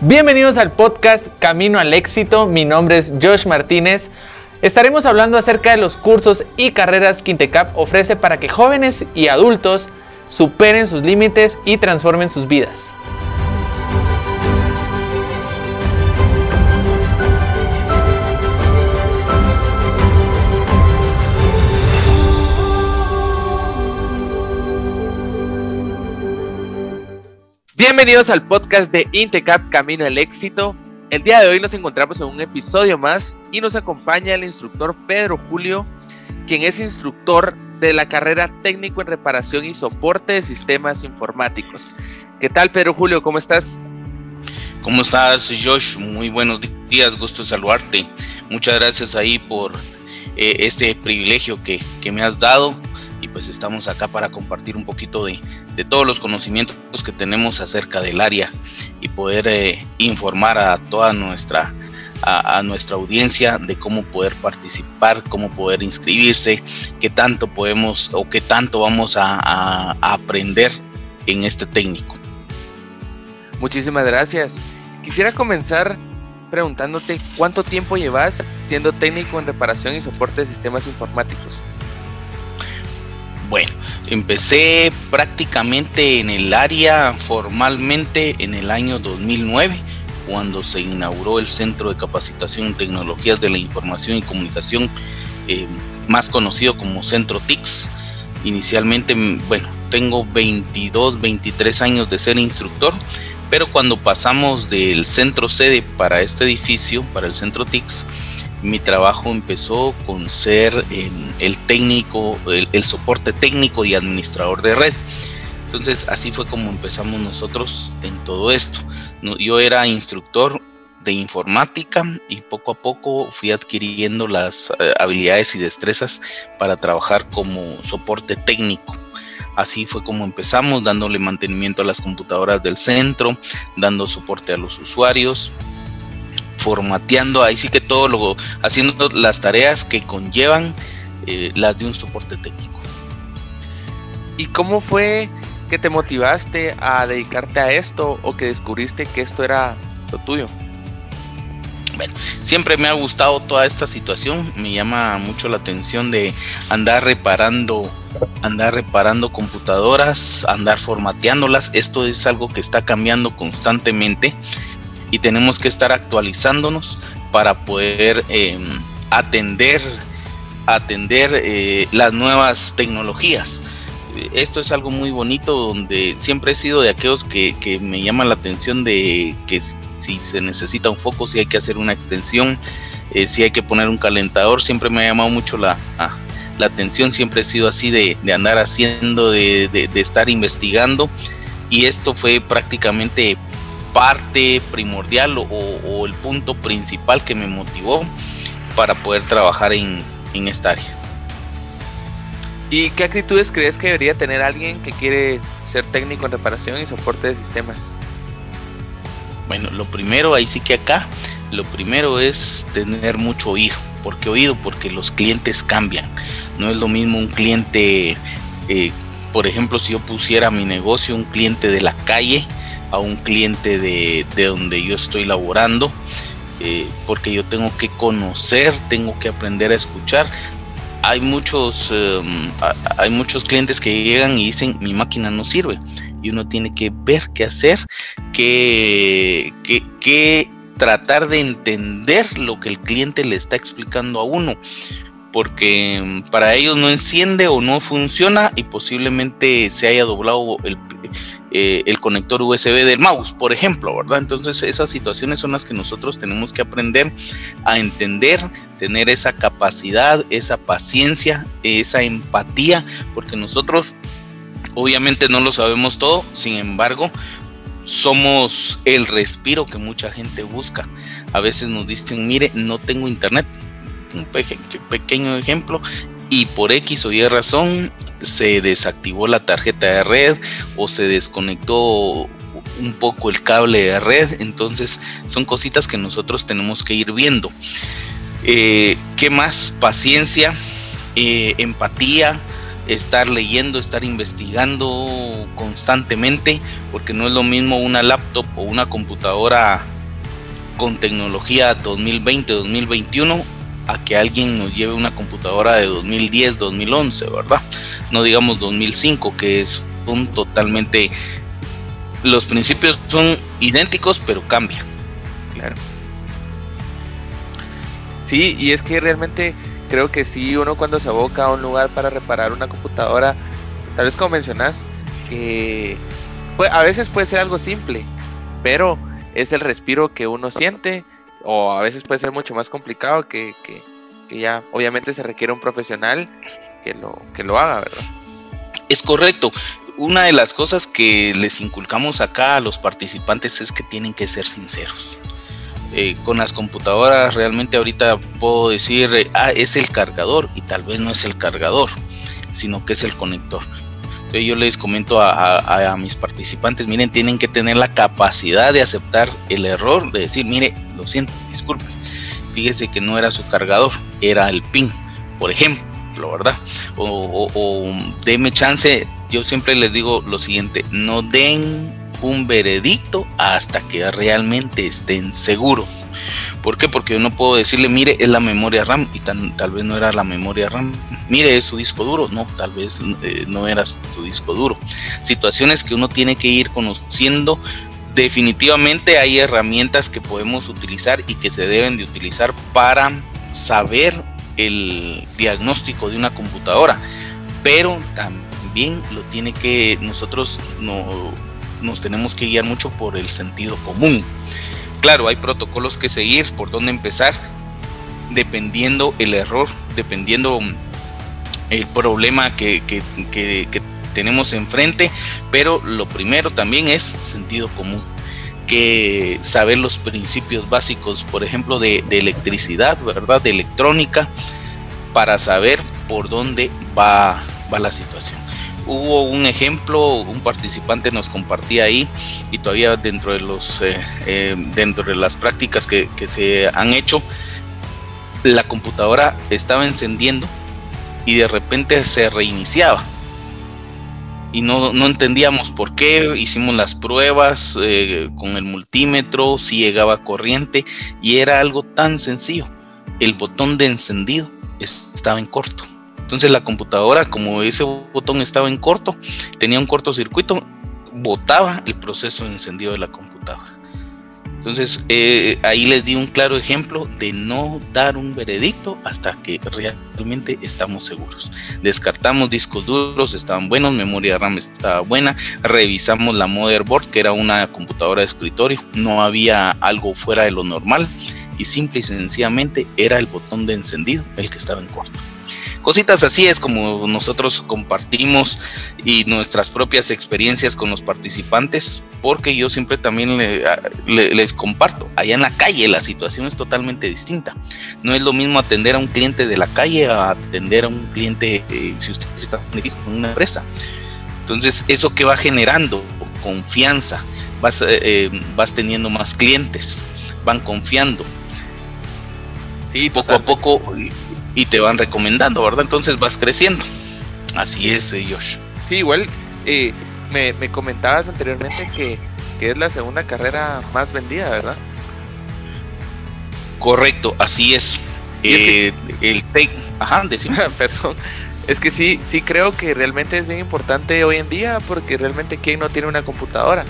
Bienvenidos al podcast Camino al Éxito. Mi nombre es Josh Martínez. Estaremos hablando acerca de los cursos y carreras que Intecap ofrece para que jóvenes y adultos superen sus límites y transformen sus vidas. Bienvenidos al podcast de Intecap Camino al Éxito. El día de hoy nos encontramos en un episodio más y nos acompaña el instructor Pedro Julio, quien es instructor de la carrera técnico en reparación y soporte de sistemas informáticos. ¿Qué tal Pedro Julio? ¿Cómo estás? ¿Cómo estás Josh? Muy buenos días, gusto saludarte. Muchas gracias ahí por eh, este privilegio que, que me has dado y pues estamos acá para compartir un poquito de, todos los conocimientos que tenemos acerca del área y poder eh, informar a toda nuestra a, nuestra audiencia de cómo poder participar, cómo poder inscribirse, qué tanto podemos o qué tanto vamos a, aprender en este técnico. Muchísimas gracias. Quisiera comenzar preguntándote cuánto tiempo llevas siendo técnico en reparación y soporte de sistemas informáticos. Bueno, empecé prácticamente en el área formalmente en el año 2009, cuando se inauguró el Centro de Capacitación en Tecnologías de la Información y Comunicación, eh, más conocido como Centro TICS. Inicialmente, bueno, tengo 22, 23 años de ser instructor, pero cuando pasamos del centro sede para este edificio, para el Centro TICS, mi trabajo empezó con ser em, el técnico, el, soporte técnico y administrador de red. Entonces así fue como empezamos nosotros en todo esto. Yo era instructor de informática y poco a poco fui adquiriendo las eh, habilidades y destrezas para trabajar como soporte técnico. Así fue como empezamos, dándole mantenimiento a las computadoras del centro, dando soporte a los usuarios, formateando ahí sí que todo lo haciendo las tareas que conllevan eh, las de un soporte técnico. ¿Y cómo fue que te motivaste a dedicarte a esto o que descubriste que esto era lo tuyo? Bueno, siempre me ha gustado toda esta situación, me llama mucho la atención de andar reparando, andar reparando computadoras, andar formateándolas, esto es algo que está cambiando constantemente y tenemos que estar actualizándonos para poder em, atender, atender eh, las nuevas tecnologías. Esto es algo muy bonito donde siempre he sido de aquellos que, me llaman la atención de que si se necesita un foco, si hay que hacer una extensión, eh, si hay que poner un calentador, siempre me ha llamado mucho la, la atención, siempre he sido así de, andar haciendo, de, de, estar investigando y esto fue prácticamente parte primordial o, el punto principal que me motivó para poder trabajar en, esta área. ¿Y qué actitudes crees que debería tener alguien que quiere ser técnico en reparación y soporte de sistemas? Bueno, lo primero, ahí sí que acá, lo primero es tener mucho oído. ¿Por qué oído? Porque los clientes cambian. No es lo mismo un cliente, eh, por ejemplo, si yo pusiera mi negocio, un cliente de la calle, a un cliente de, donde yo estoy laborando, eh, porque yo tengo que conocer, tengo que aprender a escuchar. Hay muchos, em, hay muchos clientes que llegan y dicen mi máquina no sirve y uno tiene que ver qué hacer, que, que tratar de entender lo que el cliente le está explicando a uno porque em, para ellos no enciende o no funciona y posiblemente se haya doblado el, eh, el conector USB del mouse, por ejemplo, ¿verdad? Entonces esas situaciones son las que nosotros tenemos que aprender a entender, tener esa capacidad, esa paciencia, esa empatía, porque nosotros obviamente no lo sabemos todo, sin embargo, somos el respiro que mucha gente busca. A veces nos dicen, mire, no tengo internet. Un pequeño ejemplo, y por X o Y razón se desactivó la tarjeta de red o se desconectó un poco el cable de red. Entonces son cositas que nosotros tenemos que ir viendo. Eh, ¿Qué más? Paciencia, eh, empatía, estar leyendo, estar investigando constantemente, porque no es lo mismo una laptop o una computadora con tecnología 2020-2021 a que alguien nos lleve una computadora de 2010-2011, ¿verdad? No digamos 2005, que es un totalmente... Los principios son idénticos, pero cambian. Claro. Sí, y es que realmente creo que sí, uno cuando se aboca a un lugar para reparar una computadora, tal vez como mencionas, que a veces puede ser algo simple, pero es el respiro que uno siente, o a veces puede ser mucho más complicado que, que, ya obviamente se requiere un profesional que lo, que lo haga, ¿verdad? Es correcto. Una de las cosas que les inculcamos acá a los participantes es que tienen que ser sinceros. Eh, con las computadoras realmente ahorita puedo decir, eh, ah, es el cargador y tal vez no es el cargador, sino que es el conector. Yo les comento a, mis participantes, miren, tienen que tener la capacidad de aceptar el error, de decir, mire, lo siento, disculpe, fíjese que no era su cargador, era el pin, por ejemplo, ¿verdad? O, o, o chance, yo siempre les digo lo siguiente, no den un veredicto hasta que realmente estén seguros. ¿Por qué? Porque yo no puedo decirle, mire, es la memoria RAM y tal vez no era la memoria RAM. Mire, es su disco duro. No, tal vez eh, no era su disco duro. Situaciones que uno tiene que ir conociendo. Definitivamente hay herramientas que podemos utilizar y que se deben de utilizar para saber el diagnóstico de una computadora. Pero también lo tiene que nosotros no nos tenemos que guiar mucho por el sentido común. Claro, hay protocolos que seguir, por dónde empezar, dependiendo el error, dependiendo el problema que, tenemos enfrente, pero lo primero también es sentido común que saber los principios básicos, por ejemplo, de, de, electricidad, ¿verdad? De electrónica, para saber por dónde va, va la situación hubo un ejemplo, un participante nos compartía ahí y todavía dentro de los eh, eh, dentro de las prácticas que, se han hecho, la computadora estaba encendiendo y de repente se reiniciaba. Y no, entendíamos por qué, hicimos las pruebas eh, con el multímetro, si llegaba corriente y era algo tan sencillo. El botón de encendido estaba en corto. Entonces la computadora, como ese botón estaba en corto, tenía un cortocircuito, botaba el proceso encendido de la computadora. Entonces eh, ahí les di un claro ejemplo de no dar un veredicto hasta que realmente estamos seguros. Descartamos discos duros, estaban buenos, memoria RAM estaba buena, revisamos la motherboard que era una computadora de escritorio, no había algo fuera de lo normal y simple y sencillamente era el botón de encendido el que estaba en corto. Cositas así es como nosotros compartimos y nuestras propias experiencias con los participantes, porque yo siempre también les comparto. Allá en la calle la situación es totalmente distinta. No es lo mismo atender a un cliente de la calle a atender a un cliente, eh, si usted está en una empresa. Entonces, eso que va generando confianza, vas, eh, eh, vas teniendo más clientes, van confiando. Sí, poco a poco y te van recomendando, ¿verdad? Entonces vas creciendo. Así es, eh, Josh. Sí, igual eh, me, comentabas anteriormente que, es la segunda carrera más vendida, ¿verdad? Correcto, así es. Eh, el take, ajá. Perdón. Es que sí, sí creo que realmente es bien importante hoy en día porque realmente quién no tiene una computadora.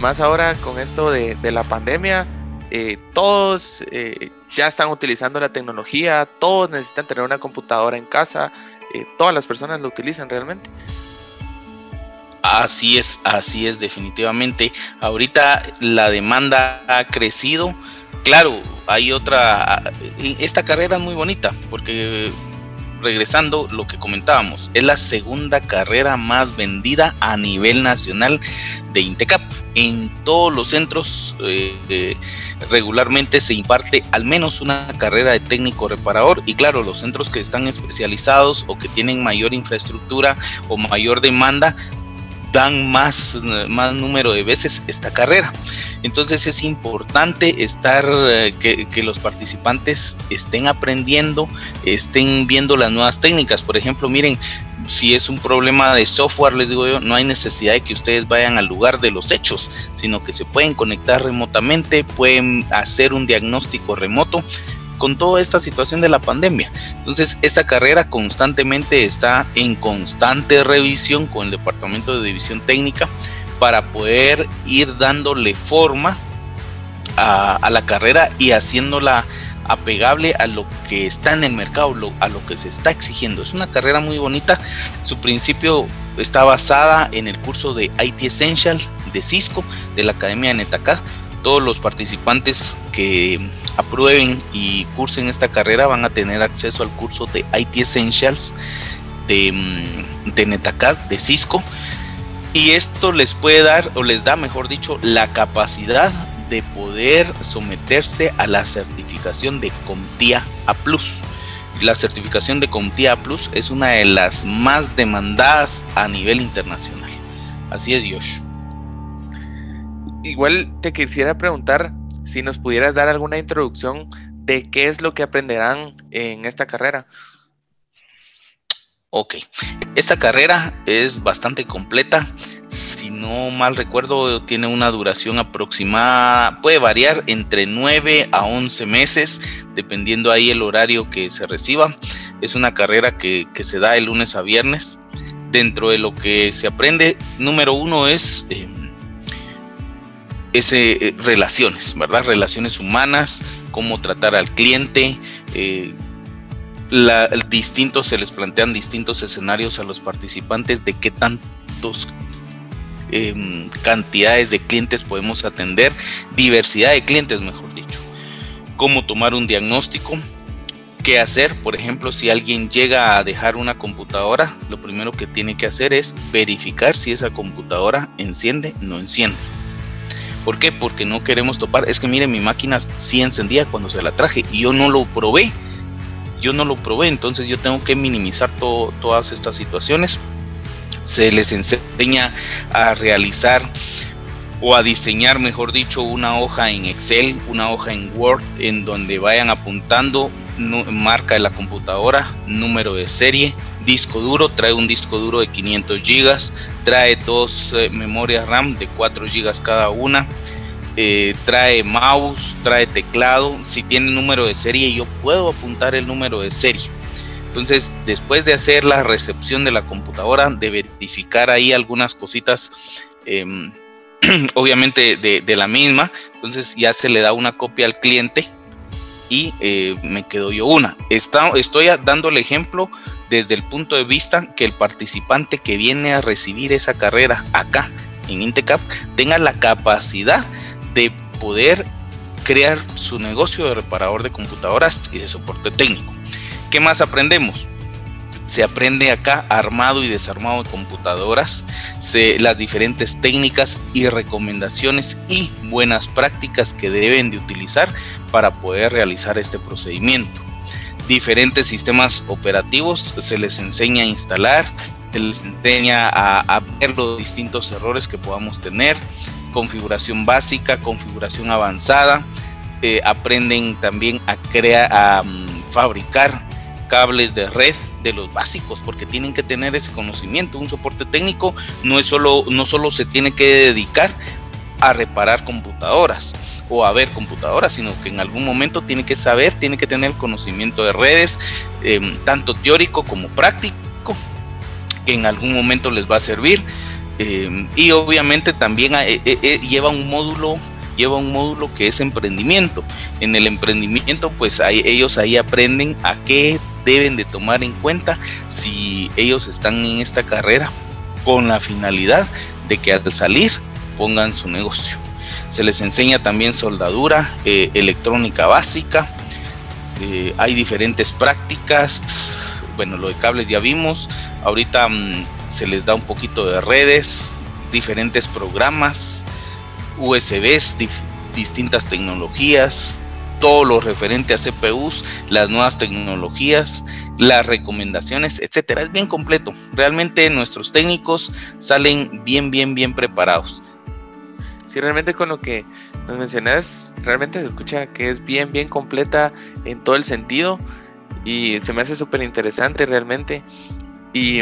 Más ahora con esto de, de la pandemia, eh, todos eh, ya están utilizando la tecnología, todos necesitan tener una computadora en casa, eh, todas las personas lo utilizan realmente. Así es, así es definitivamente. Ahorita la demanda ha crecido. Claro, hay otra... Esta carrera es muy bonita porque regresando lo que comentábamos, es la segunda carrera más vendida a nivel nacional de Intecap. En todos los centros eh, regularmente se imparte al menos una carrera de técnico reparador y claro, los centros que están especializados o que tienen mayor infraestructura o mayor demanda dan más, más número de veces esta carrera. Entonces es importante estar, eh, que, los participantes estén aprendiendo, estén viendo las nuevas técnicas. Por ejemplo, miren, si es un problema de software, les digo yo, no hay necesidad de que ustedes vayan al lugar de los hechos, sino que se pueden conectar remotamente, pueden hacer un diagnóstico remoto con toda esta situación de la pandemia. Entonces, esta carrera constantemente está en constante revisión con el Departamento de División Técnica para poder ir dándole forma a, la carrera y haciéndola apegable a lo que está en el mercado, a lo que se está exigiendo. Es una carrera muy bonita. Su principio está basada en el curso de IT Essential de Cisco de la Academia Netacad. Todos los participantes que aprueben y cursen esta carrera van a tener acceso al curso de IT Essentials de, mm, de Netacad de Cisco. Y esto les puede dar, o les da, mejor dicho, la capacidad de poder someterse a la certificación de CompTIA A+. La certificación de CompTIA A+, es una de las más demandadas a nivel internacional. Así es, Josh. Igual te quisiera preguntar si nos pudieras dar alguna introducción de qué es lo que aprenderán en esta carrera. Ok, esta carrera es bastante completa. Si no mal recuerdo, tiene una duración aproximada, puede variar entre 9 a 11 meses, dependiendo ahí el horario que se reciba. Es una carrera que, se da de lunes a viernes. Dentro de lo que se aprende, número uno es eh, ese, eh, relaciones, ¿verdad? Relaciones humanas, cómo tratar al cliente. Eh, distintos, se les plantean distintos escenarios a los participantes de qué tantos em, cantidades de clientes podemos atender, diversidad de clientes, mejor dicho. Cómo tomar un diagnóstico, qué hacer, por ejemplo, si alguien llega a dejar una computadora, lo primero que tiene que hacer es verificar si esa computadora enciende, no enciende. ¿Por qué? Porque no queremos topar. Es que mire, mi máquina sí encendía cuando se la traje y yo no lo probé yo no lo probé, entonces yo tengo que minimizar todas estas situaciones. Se les enseña a realizar o a diseñar, mejor dicho, una hoja en Excel, una hoja en Word, en donde vayan apuntando marca de la computadora, número de serie, disco duro, trae un disco duro de 500 gigas, trae dos eh, memorias RAM de 4 gigas cada una, eh, trae mouse, trae teclado, si tiene número de serie yo puedo apuntar el número de serie. Entonces, después de hacer la recepción de la computadora, de verificar ahí algunas cositas, em, obviamente de, la misma, entonces ya se le da una copia al cliente y eh, me quedo yo una. estoy dando el ejemplo desde el punto de vista que el participante que viene a recibir esa carrera acá en Intecap tenga la capacidad de poder crear su negocio de reparador de computadoras y de soporte técnico. ¿Qué más aprendemos? Se aprende acá armado y desarmado de computadoras, las diferentes técnicas y recomendaciones y buenas prácticas que deben de utilizar para poder realizar este procedimiento. Diferentes sistemas operativos se les enseña a instalar, se les enseña a, ver los distintos errores que podamos tener, configuración básica, configuración avanzada, eh, aprenden también a crear, a mm, fabricar cables de red de los básicos, porque tienen que tener ese conocimiento. Un soporte técnico no es solo, no solo se tiene que dedicar a reparar computadoras o a ver computadoras, sino que en algún momento tiene que saber, tiene que tener conocimiento de redes, em, tanto teórico como práctico, que en algún momento les va a servir. Em, y obviamente también eh, eh, eh, lleva un módulo lleva un módulo que es emprendimiento. En el emprendimiento, pues ellos ahí aprenden a qué deben de tomar en cuenta si ellos están en esta carrera con la finalidad de que al salir pongan su negocio. Se les enseña también soldadura, electrónica básica, hay diferentes prácticas, bueno, lo de cables ya vimos, ahorita mm, se les da un poquito de redes, diferentes programas, USBs, distintas tecnologías, todo lo referente a CPUs, las nuevas tecnologías, las recomendaciones, etcétera. Es bien completo. Realmente nuestros técnicos salen bien, bien, bien preparados. Sí, realmente con lo que nos mencionas, realmente se escucha que es bien, bien completa en todo el sentido y se me hace súper interesante realmente. Y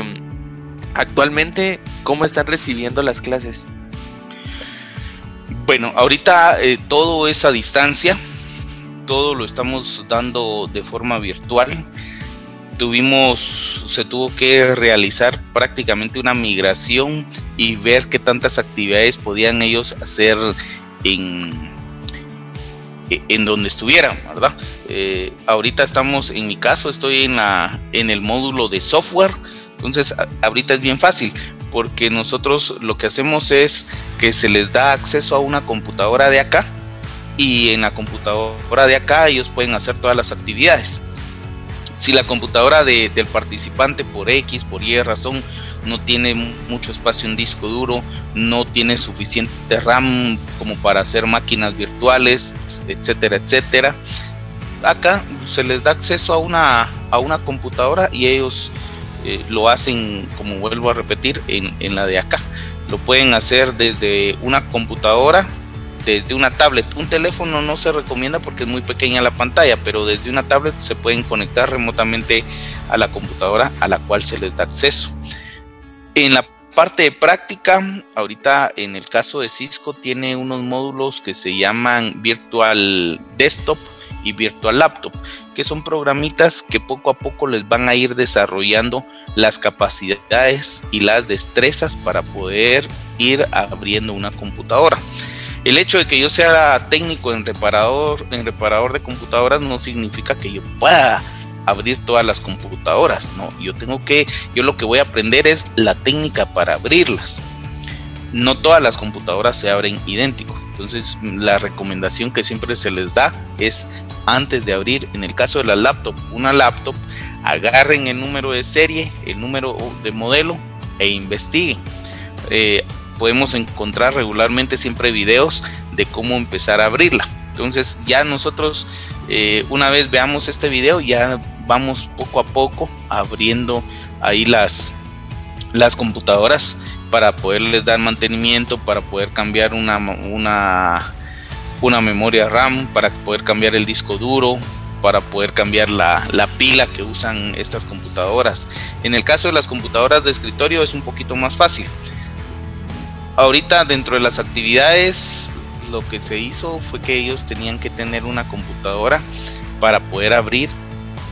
Actualmente, ¿cómo están recibiendo las clases? Bueno, ahorita eh, todo es a distancia, todo lo estamos dando de forma virtual. Tuvimos, se tuvo que realizar prácticamente una migración y ver qué tantas actividades podían ellos hacer en, en donde estuvieran, ¿verdad? Eh, ahorita estamos, en mi caso, estoy en, la, en el módulo de software, entonces ahorita es bien fácil, porque nosotros lo que hacemos es que se les da acceso a una computadora de acá y en la computadora de acá ellos pueden hacer todas las actividades si la computadora del participante por X, por Y razón, no tiene mucho espacio en disco duro, no tiene suficiente RAM como para hacer máquinas virtuales, etcétera, etcétera. Acá se les da acceso a una, a una computadora y ellos eh, lo hacen, como vuelvo a repetir, en, en la de acá. Lo pueden hacer desde una computadora desde una tablet. Un teléfono no se recomienda porque es muy pequeña la pantalla, pero desde una tablet se pueden conectar remotamente a la computadora a la cual se les da acceso. En la parte de práctica, ahorita en el caso de Cisco tiene unos módulos que se llaman Virtual Desktop y Virtual Laptop, que son programitas que poco a poco les van a ir desarrollando las capacidades y las destrezas para poder ir abriendo una computadora. El hecho de que yo sea técnico en reparador, en reparador de computadoras no significa que yo pueda abrir todas las computadoras, no, yo tengo que, yo lo que voy a aprender es la técnica para abrirlas. No todas las computadoras se abren idéntico. Entonces, la recomendación que siempre se les da es antes de abrir, en el caso de la laptop, una laptop, agarren el número de serie, el número de modelo e investiguen. Eh, podemos encontrar regularmente siempre videos de cómo empezar a abrirla. Entonces ya nosotros eh, una vez veamos este video ya vamos poco a poco abriendo ahí las, las computadoras para poderles dar mantenimiento, para poder cambiar una, una, una memoria RAM, para poder cambiar el disco duro, para poder cambiar la, la, pila que usan estas computadoras. En el caso de las computadoras de escritorio es un poquito más fácil ahorita dentro de las actividades lo que se hizo fue que ellos tenían que tener una computadora para poder abrir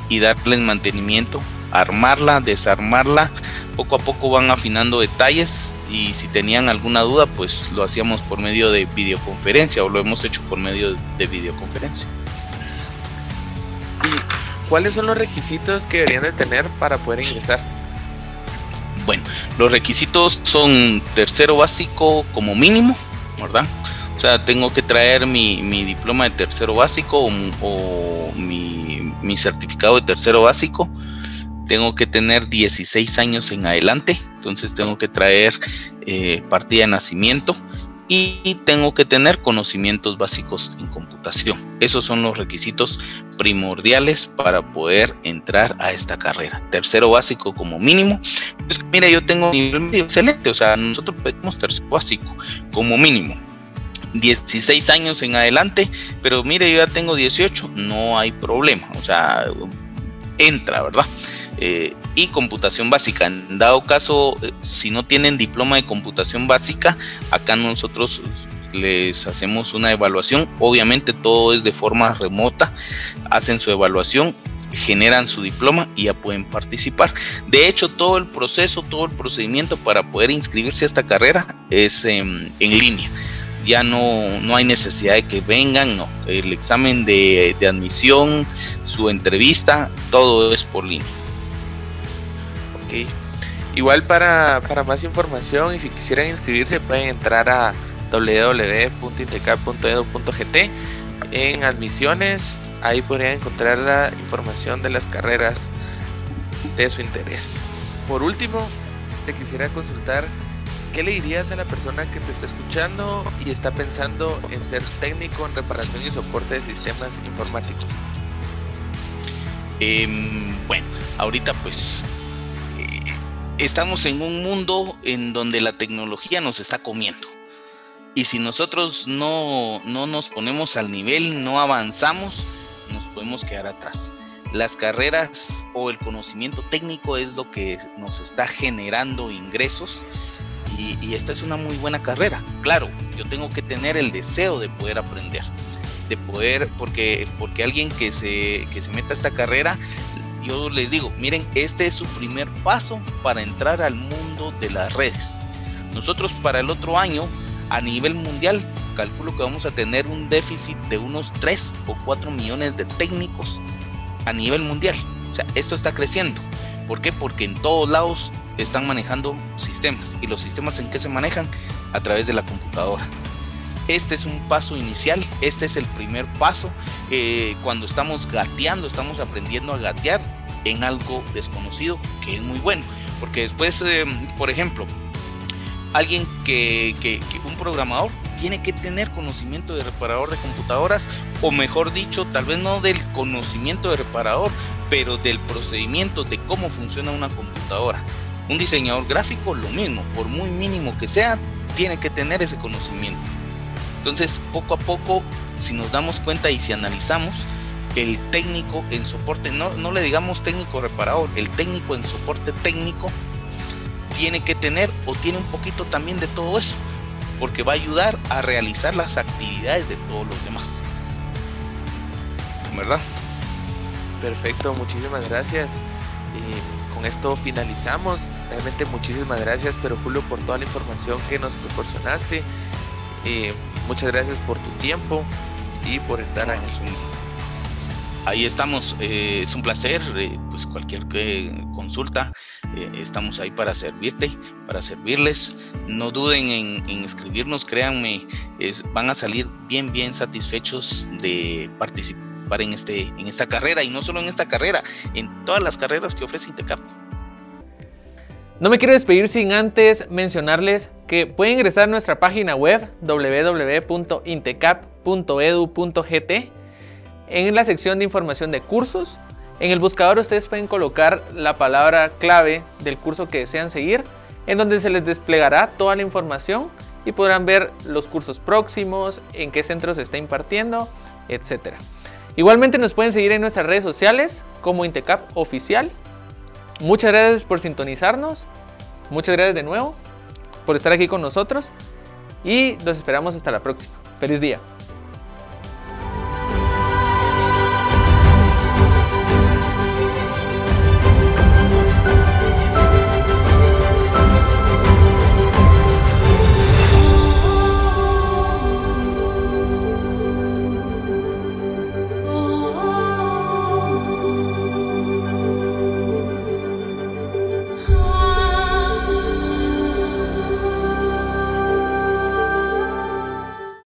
y darles mantenimiento, armarla, desarmarla. Poco a poco van afinando detalles y si tenían alguna duda pues lo hacíamos por medio de videoconferencia o lo hemos hecho por medio de videoconferencia. ¿Y cuáles son los requisitos que deberían de tener para poder ingresar? Bueno, los requisitos son tercero básico como mínimo, ¿verdad? O sea, tengo que traer mi, diploma de tercero básico o, mi, certificado de tercero básico. Tengo que tener 16 años en adelante, entonces tengo que traer eh, partida de nacimiento y tengo que tener conocimientos básicos en computación. Esos son los requisitos primordiales para poder entrar a esta carrera. Tercero básico como mínimo. Pues mira, yo tengo nivel medio excelente, o sea, nosotros pedimos tercero básico como mínimo. 16 años en adelante, pero mire, yo ya tengo 18, no hay problema, o sea, entra, ¿verdad? Eh, y computación básica. En dado caso, eh, si no tienen diploma de computación básica, acá nosotros les hacemos una evaluación. Obviamente todo es de forma remota. Hacen su evaluación, generan su diploma y ya pueden participar. De hecho, todo el proceso, todo el procedimiento para poder inscribirse a esta carrera es en línea. Ya no, no hay necesidad de que vengan, no. El examen de, de admisión, su entrevista, todo es por línea. Igual para, más información y si quisieran inscribirse pueden entrar a www.intecap.edu.gt en admisiones. Ahí podrían encontrar la información de las carreras de su interés. Por último, te quisiera consultar ¿qué le dirías a la persona que te está escuchando y está pensando en ser técnico en reparación y soporte de sistemas informáticos? Em, bueno, ahorita pues estamos en un mundo en donde la tecnología nos está comiendo. Y si nosotros no, nos ponemos al nivel, no avanzamos, nos podemos quedar atrás. las carreras o el conocimiento técnico es lo que nos está generando ingresos y, esta es una muy buena carrera. Claro, yo tengo que tener el deseo de poder aprender, de poder, porque, porque alguien que se, que se meta a esta carrera, yo les digo, miren, este es su primer paso para entrar al mundo de las redes. Nosotros para el otro año, a nivel mundial, calculo que vamos a tener un déficit de unos 3 o 4 millones de técnicos a nivel mundial. O sea, esto está creciendo. ¿Por qué? Porque en todos lados están manejando sistemas. ¿Y los sistemas en qué se manejan? A través de la computadora. Este es un paso inicial, este es el primer paso. Eh, cuando estamos gateando, estamos aprendiendo a gatear en algo desconocido, que es muy bueno. Porque después, eh, por ejemplo, alguien que, que, un programador tiene que tener conocimiento de reparador de computadoras, o mejor dicho, tal vez no del conocimiento de reparador, pero del procedimiento de cómo funciona una computadora. Un diseñador gráfico, lo mismo, por muy mínimo que sea, tiene que tener ese conocimiento. Entonces, poco a poco, si nos damos cuenta y si analizamos, el técnico en soporte, no, no le digamos técnico reparador, el técnico en soporte técnico tiene que tener o tiene un poquito también de todo eso, porque va a ayudar a realizar las actividades de todos los demás. ¿Verdad? Perfecto, muchísimas gracias. Eh, con esto finalizamos. Realmente muchísimas gracias, pero Julio, por toda la información que nos proporcionaste. Eh, muchas gracias por tu tiempo y por estar aquí. Ahí estamos, eh, es un placer, eh, pues cualquier consulta, estamos ahí para servirte, para servirles. No duden en, escribirnos, créanme, van a salir bien, bien satisfechos de participar en, este, en esta carrera y no solo en esta carrera, en todas las carreras que ofrece Intecap. No me quiero despedir sin antes mencionarles que pueden ingresar a nuestra página web www.intecap.edu.gt en la sección de información de cursos. En el buscador ustedes pueden colocar la palabra clave del curso que desean seguir, en donde se les desplegará toda la información y podrán ver los cursos próximos, en qué centro se está impartiendo, etcétera. Igualmente nos pueden seguir en nuestras redes sociales como Intecap Oficial. Muchas gracias por sintonizarnos. Muchas gracias de nuevo por estar aquí con nosotros. Y los esperamos hasta la próxima. Feliz día.